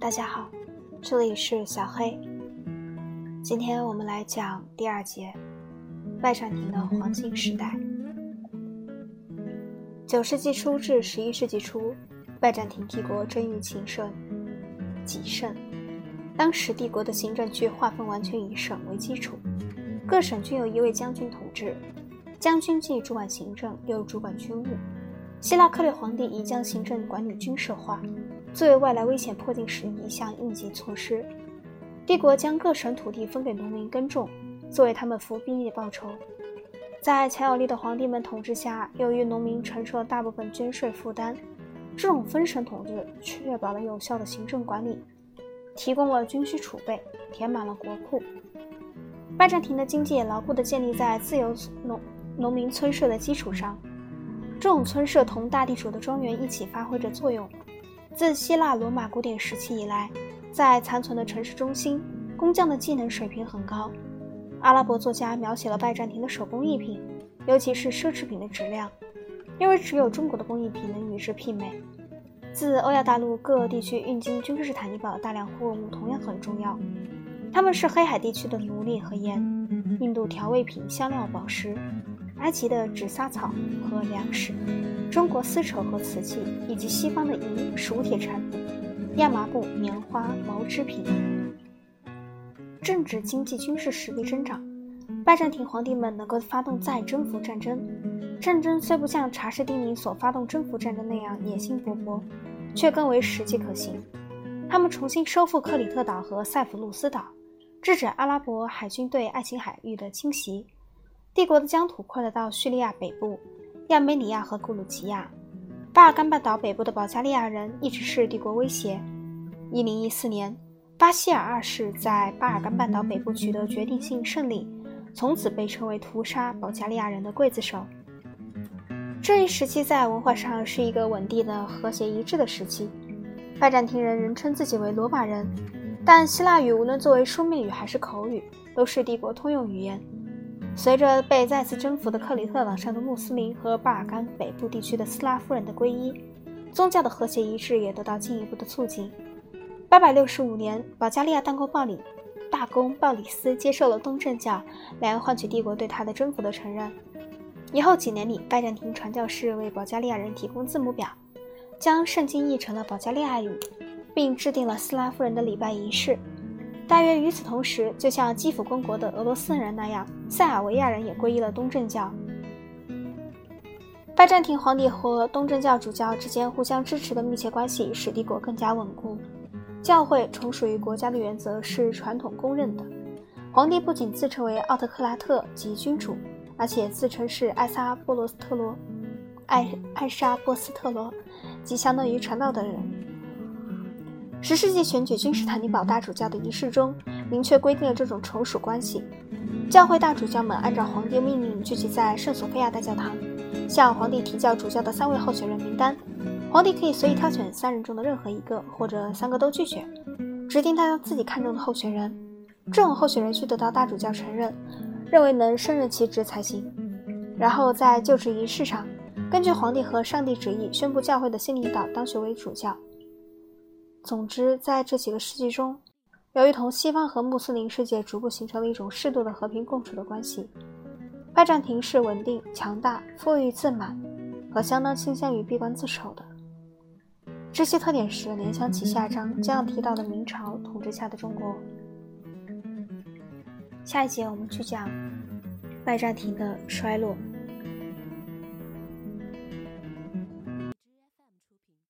大家好，这里是小黑。今天我们来讲第二节拜占庭的黄金时代。九世纪初至十一世纪初，拜占庭帝国争议情盛，极盛。当时帝国的行政区划分完全以省为基础，各省均有一位将军统治，将军既主管行政，又主管军务。希腊克里皇帝已将行政管理军事化，作为外来危险迫近时的一项应急措施。帝国将各省土地分给农民耕种，作为他们服兵役的报酬。在强有力的皇帝们统治下，由于农民承受了大部分捐税负担，这种分省统治确保了有效的行政管理，提供了军需储备，填满了国库。拜占庭的经济也牢固地建立在自由农农民村社的基础上。这种村社同大地主的庄园一起发挥着作用。自希腊罗马古典时期以来，在残存的城市中心，工匠的技能水平很高。阿拉伯作家描写了拜占庭的手工艺品，尤其是奢侈品的质量，因为只有中国的工艺品能与之媲美。自欧亚大陆各地区运进君士坦丁堡的大量货物同样很重要，它们是黑海地区的奴隶和盐，印度调味品、香料、宝石。埃及的纸莎草和粮食，中国丝绸和瓷器，以及西方的银、熟铁产品、亚麻布、棉花、毛织品。政治、经济、军事实力增长，拜占庭皇帝们能够发动再征服战争。战争虽不像查士丁尼所发动征服战争那样野心勃勃，却更为实际可行。他们重新收复克里特岛和塞浦路斯岛，制止阿拉伯海军对爱琴海域的侵袭。帝国的疆土扩大到叙利亚北部、亚美尼亚和古鲁吉亚。巴尔干半岛北部的保加利亚人一直是帝国威胁。1014年，巴希尔二世在巴尔干半岛北部取得决定性胜利，从此被称为屠杀保加利亚人的刽子手。这一时期在文化上是一个稳定的、和谐一致的时期。拜占庭人人称自己为罗马人，但希腊语无论作为书面语还是口语，都是帝国通用语言。随着被再次征服的克里特岛上的穆斯林和巴尔干北部地区的斯拉夫人的皈依，宗教的和谐一致也得到进一步的促进。八百六十五年，保加利亚大公鲍里大公鲍里斯接受了东正教，来换取帝国对他的征服的承认。以后几年里，拜占庭传教士为保加利亚人提供字母表，将圣经译成了保加利亚语，并制定了斯拉夫人的礼拜仪式。大约与此同时，就像基辅公国的俄罗斯人那样，塞尔维亚人也皈依了东正教。拜占庭皇帝和东正教主教之间互相支持的密切关系，使帝国更加稳固。教会从属于国家的原则是传统公认的。皇帝不仅自称为奥特克拉特及君主，而且自称是艾萨波罗斯特罗，艾艾沙波斯特罗，即相当于传道的人。十世纪选举君士坦丁堡大主教的仪式中，明确规定了这种从属关系。教会大主教们按照皇帝命令聚集在圣索菲亚大教堂，向皇帝提交主教的三位候选人名单。皇帝可以随意挑选三人中的任何一个，或者三个都拒绝，指定他自己看中的候选人。这种候选人需得到大主教承认，认为能胜任其职才行。然后在就职仪式上，根据皇帝和上帝旨意，宣布教会的新领导当选为主教。总之，在这几个世纪中，由于同西方和穆斯林世界逐步形成了一种适度的和平共处的关系，拜占庭是稳定、强大、富裕、自满和相当倾向于闭关自守的。这些特点使联想起下章将要提到的明朝统治下的中国。下一节我们去讲拜占庭的衰落。